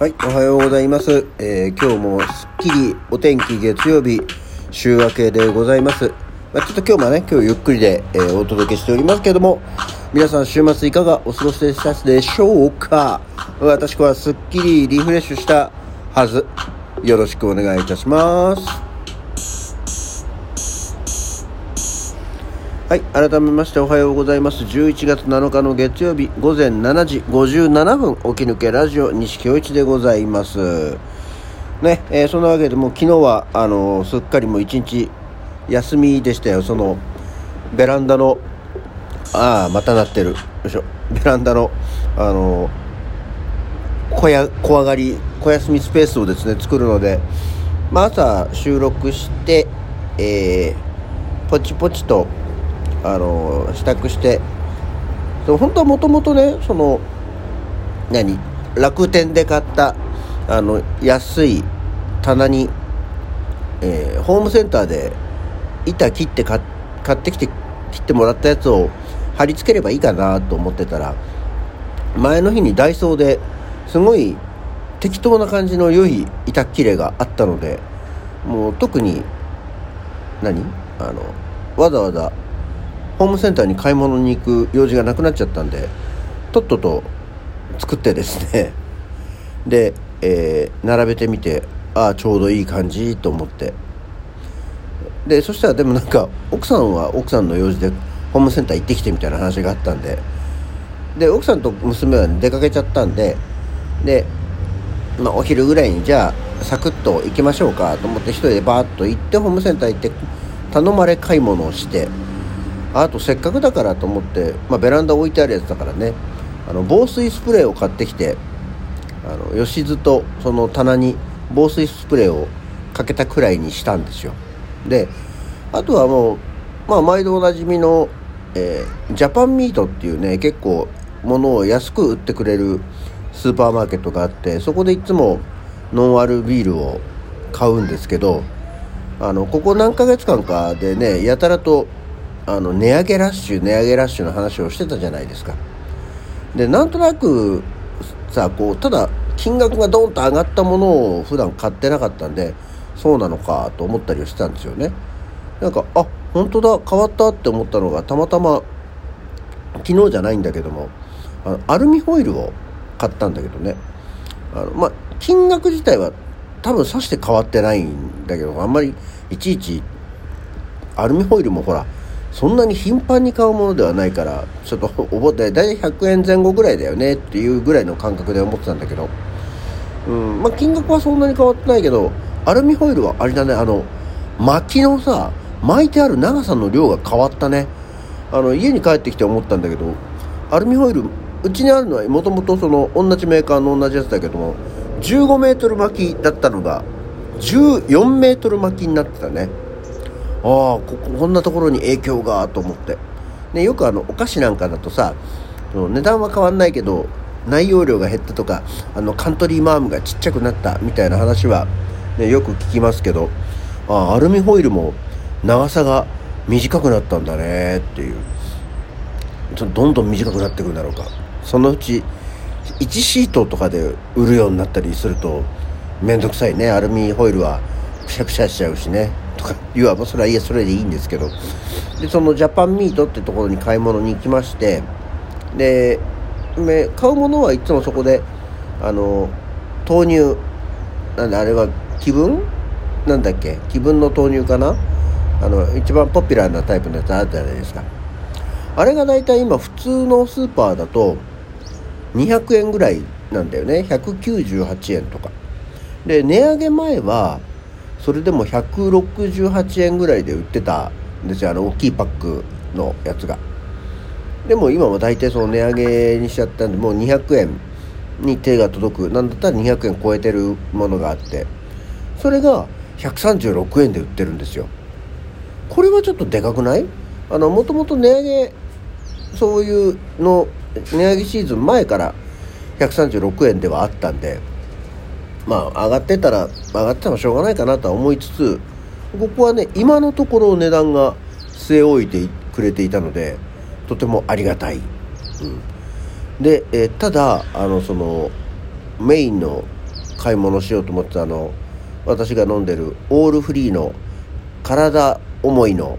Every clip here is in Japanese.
はい、おはようございます。えー今日もすっきりお天気月曜日週明けでございます。まあ、ちょっと今日もね、今日ゆっくりで、えーお届けしておりますけども、皆さん週末いかがお過ごしでしたでしょうか？私はすっきりリフレッシュしたはず。よろしくお願いいたします。はい、改めましておはようございます。11月7日の月曜日午前7時57分、起き抜けラジオ西京一でございます。ね、えーそんなわけでもう昨日は、あのーすっかりもう一日休みでしたよ。その、ベランダの、ああ、また鳴ってる。よいしょ。ベランダの、あのー小や小上がり小休みスペースをですね作るので、まあ、朝収録して、えーポチポチと、あの支度して。そう本当はもともとねその何楽天で買ったあの安い棚に、えーホームセンターで板切って買買ってきて切ってもらったやつを貼り付ければいいかなと思ってたら前の日にダイソーですごい適当な感じの良い板切れがあったのでもう特に何あのわざわざホームセンターに買い物に行く用事がなくなっちゃったんでとっとと作ってですね で、えー並べてみてああちょうどいい感じと思って。でそしたらでもなんか奥さんは奥さんの用事でホームセンター行ってきてみたいな話があったんでで奥さんと娘は出かけちゃったんでで、まあ、お昼ぐらいにじゃあサクッと行きましょうかと思って一人でバーッと行ってホームセンター行って頼まれ買い物をしてあとせっかくだからと思って、まあ、ベランダ置いてあるやつだからね。あの防水スプレーを買ってきてあの吉津とその棚に防水スプレーをかけたくらいにしたんですよ。であとはもう、まあ、毎度おなじみの、えージャパンミートっていうね結構物を安く売ってくれるスーパーマーケットがあってそこでいつもノンアルビールを買うんですけどあのここ何ヶ月間かでねやたらとあの値上げラッシュ値上げラッシュの話をしてたじゃないですか。でなんとなくさこうただ金額がドンと上がったものを普段買ってなかったんでそうなのかと思ったりはしてたんですよね。なんかあ本当だ変わったって思ったのがたまたま昨日じゃないんだけどもあのアルミホイルを買ったんだけどね。あのまあ金額自体は多分さして変わってないんだけどあんまりいちいちアルミホイルもほらそんなに頻繁に買うものではないからちょっと覚えて大体100円前後ぐらいだよねっていうぐらいの感覚で思ってたんだけど。うんまあ金額はそんなに変わってないけどアルミホイルはあれだねあの薪のさ巻いてある長さの量が変わったね。あの家に帰ってきて思ったんだけどアルミホイルうちにあるのはもともとその同じメーカーの同じやつだけども15メートル巻きだったのが14メートル巻きになってたね。ああここんなところに影響がと思って、ね、よくあのお菓子なんかだとさ値段は変わんないけど内容量が減ったとかあのカントリーマームがちっちゃくなったみたいな話は、ね、よく聞きますけどあアルミホイルも長さが短くなったんだねっていう。どんどん短くなっていくんだろうか。そのうち1シートとかで売るようになったりすると面倒くさいね。アルミホイルはくしゃくしゃしちゃうしね。とか言わ。ばそれはいやそれでいいんですけど。でそのジャパンミートってところに買い物に行きまして。で買うものはいつもそこであの豆乳なんであれは気分？なんだっけ？気分の豆乳かな？あの一番ポピュラーなタイプのやつあるじゃないですか。あれが大体今普通のスーパーだと200円ぐらいなんだよね。198円とか。で値上げ前はそれでも168円ぐらいで売ってたんですよ。あの大きいパックのやつが。でも今は大体その値上げにしちゃったんでもう200円に手が届く。なんだったら200円超えてるものがあって。それが136円で売ってるんですよ。これはちょっとでかくない？あのもともと値上げそういうの値上げシーズン前から136円ではあったんで。まあ上がってたら上がってたらしょうがないかなとは思いつつここはね今のところ値段が据え置いてくれていたのでとてもありがたい、うん、で、えただあのそのメインの買い物しようと思ってたあの私が飲んでるオールフリーの体思いの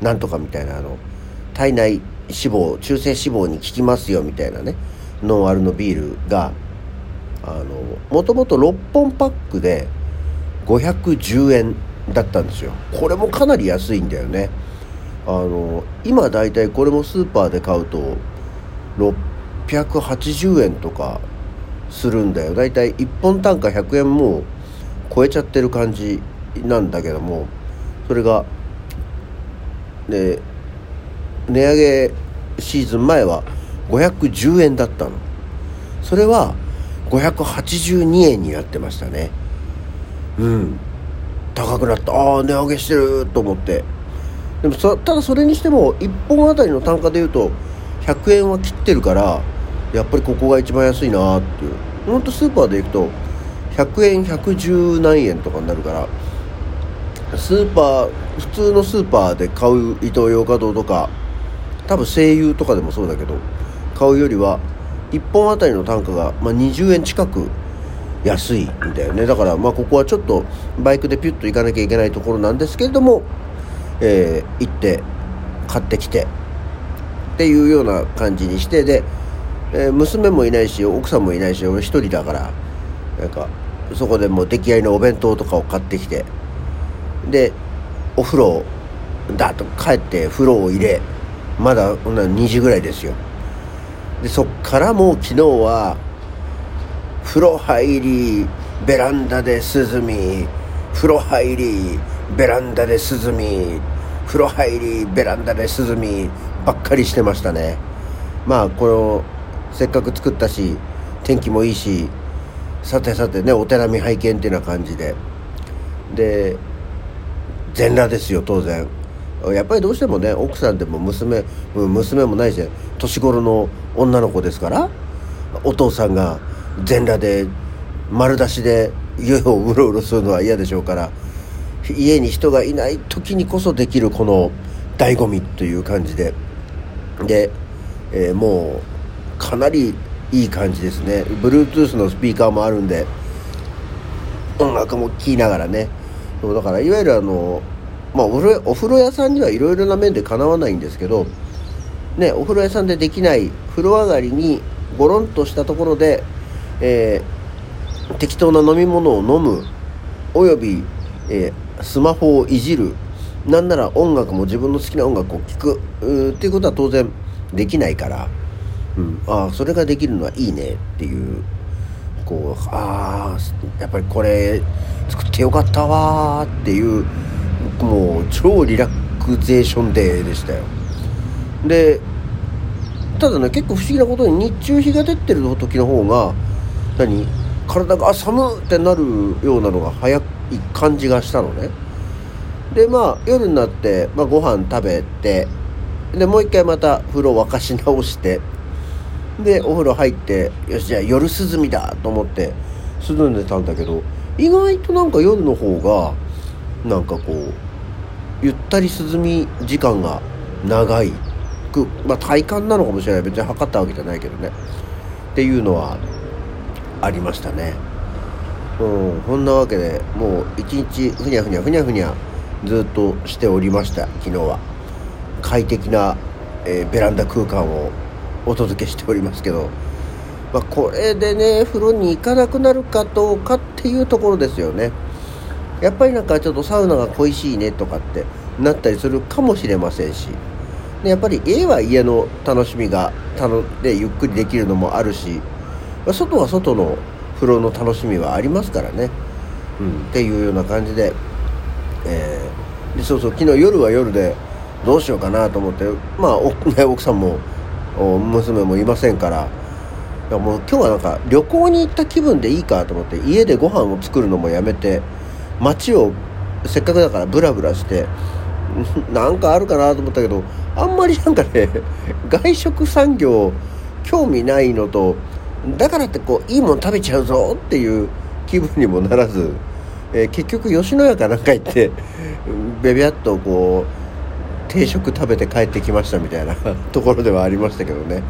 なんとかみたいなあの体内脂肪中性脂肪に効きますよみたいなねノンアルのビールがあのもともと6本パックで510円だったんですよ。これもかなり安いんだよね。あの今だいたいこれもスーパーで買うと680円とかするんだよ。だいたい1本単価100円も超えちゃってる感じなんだけどもそれがで値上げシーズン前は510円だったの。それは582円になってましたね。うん。高くなった。ああ値上げしてると思って。でもただそれにしても1本あたりの単価でいうと100円は切ってるからやっぱりここが一番安いなっていう。ほんとスーパーで行くと100円110何円とかになるからスーパー普通のスーパーで買うイトーヨーカドーとか多分声優とかでもそうだけど買うよりは1本あたりの単価が、まあ、20円近く安いんだよね。だからまあここはちょっとバイクでピュッと行かなきゃいけないところなんですけれども、えー、行って買ってきてっていうような感じにしてで、えー、娘もいないし奥さんもいないし俺一人だからなんかそこでもう出来合いのお弁当とかを買ってきてでお風呂だと帰って風呂を入れまだ2時ぐらいですよ。でそっからもう昨日は風呂入りベランダで涼み風呂入りベランダで涼み風呂入りベランダで涼みばっかりしてましたね。まあこのせっかく作ったし天気もいいしさてさてねお手並み拝見っていうような感じで。で全裸ですよ当然。やっぱりどうしてもね奥さんでも娘娘もないし年頃の女の子ですからお父さんが全裸で丸出しで家をうろうろするのは嫌でしょうから家に人がいない時にこそできるこの醍醐味という感じでで、えー、もうかなりいい感じですね。Bluetooth のスピーカーもあるんで音楽も聴きながらね。そうだからいわゆるあのまあお風呂屋さんにはいろいろな面でかなわないんですけどねお風呂屋さんでできない風呂上がりにゴロンとしたところで、えー、適当な飲み物を飲むおよび、えー、スマホをいじる。なんなら音楽も自分の好きな音楽を聴く。っていうことは当然できないから、うん、ああそれができるのはいいねっていう。こうああやっぱりこれ作ってよかったわっていうもう超リラクゼーションデーでしたよ。でただね結構不思議なことに日中日が出てる時の方が何？体が寒ってなるようなのが早い感じがしたのね。でまあ夜になって、まあ、ご飯食べてでもう一回また風呂沸かし直してでお風呂入ってよしじゃあ夜涼みだと思って涼んでたんだけど意外となんか夜の方がなんかこうゆったり涼み時間が長いく、まあ、体感なのかもしれない。別に測ったわけじゃないけどね。っていうのはありましたね。うん。こんなわけでもう一日ふにゃふにゃふにゃふにゃずっとしておりました。昨日は。快適な、えー、ベランダ空間をお届けしておりますけど、まあ、これでね風呂に行かなくなるかどうかっていうところですよね。やっぱりなんかちょっとサウナが恋しいねとかってなったりするかもしれませんし。でやっぱり家は家の楽しみがでゆっくりできるのもあるし外は外の風呂の楽しみはありますからね、うん、っていうような感じで,、えー、でそうそう昨日夜は夜でどうしようかなと思ってまあ 奥さんも娘もいませんからいやもう今日はなんか旅行に行った気分でいいかと思って家でご飯を作るのもやめて街をせっかくだからブラブラして なんかあるかなと思ったけどあんまりなんかね外食産業興味ないのとだからってこういいもん食べちゃうぞっていう気分にもならず、えー、結局吉野家かなんか行ってベビャっとこう定食食べて帰ってきましたみたいなところではありましたけどね、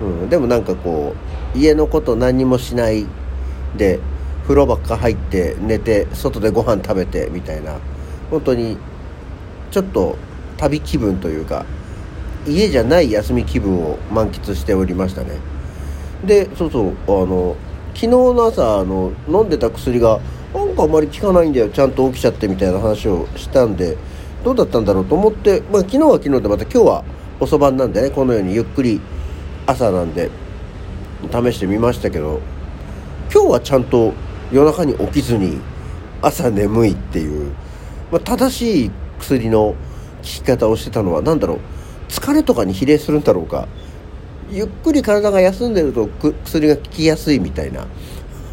うん、でもなんかこう家のこと何もしないで風呂ばっか入って寝て外でご飯食べてみたいな本当にちょっと旅気分というか家じゃない休み気分を満喫しておりましたね。でそうそうあの昨日の朝あの飲んでた薬がなんかあんまり効かないんだよちゃんと起きちゃってみたいな話をしたんでどうだったんだろうと思って、まあ、昨日は昨日でまた今日は遅番なんでねこのようにゆっくり朝なんで試してみましたけど今日はちゃんと夜中に起きずに朝眠いっていう、まあ、正しい薬のき方をしてたのは何だろう？疲れとかに比例するんだろうか？ゆっくり体が休んでると薬が効きやすいみたいな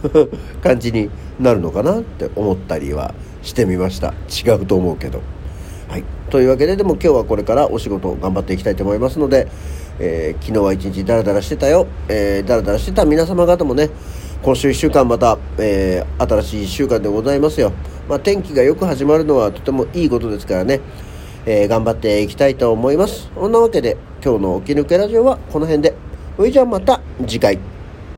感じになるのかなって思ったりはしてみました。違うと思うけど。はい。というわけででも今日はこれからお仕事頑張っていきたいと思いますので、えー、昨日は一日ダラダラしてたよ、えー、ダラダラしてた皆様方もね今週1週間また、えー、新しい1週間でございますよ、まあ、天気がよく始まるのはとてもいいことですからね。えー、頑張っていきたいと思います。そんなわけで、今日の起き抜けラジオはこの辺で。それじゃあまた次回。